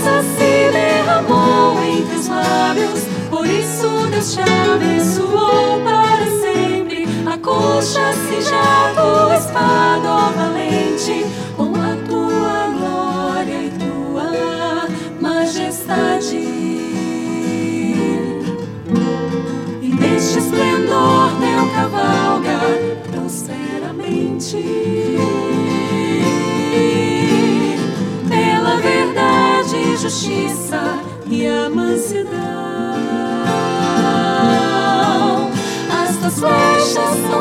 graça se derramou em teus lábios, por isso Deus te abençoou para sempre. A coxa se já justiça e a mansidão. As tuas flechas são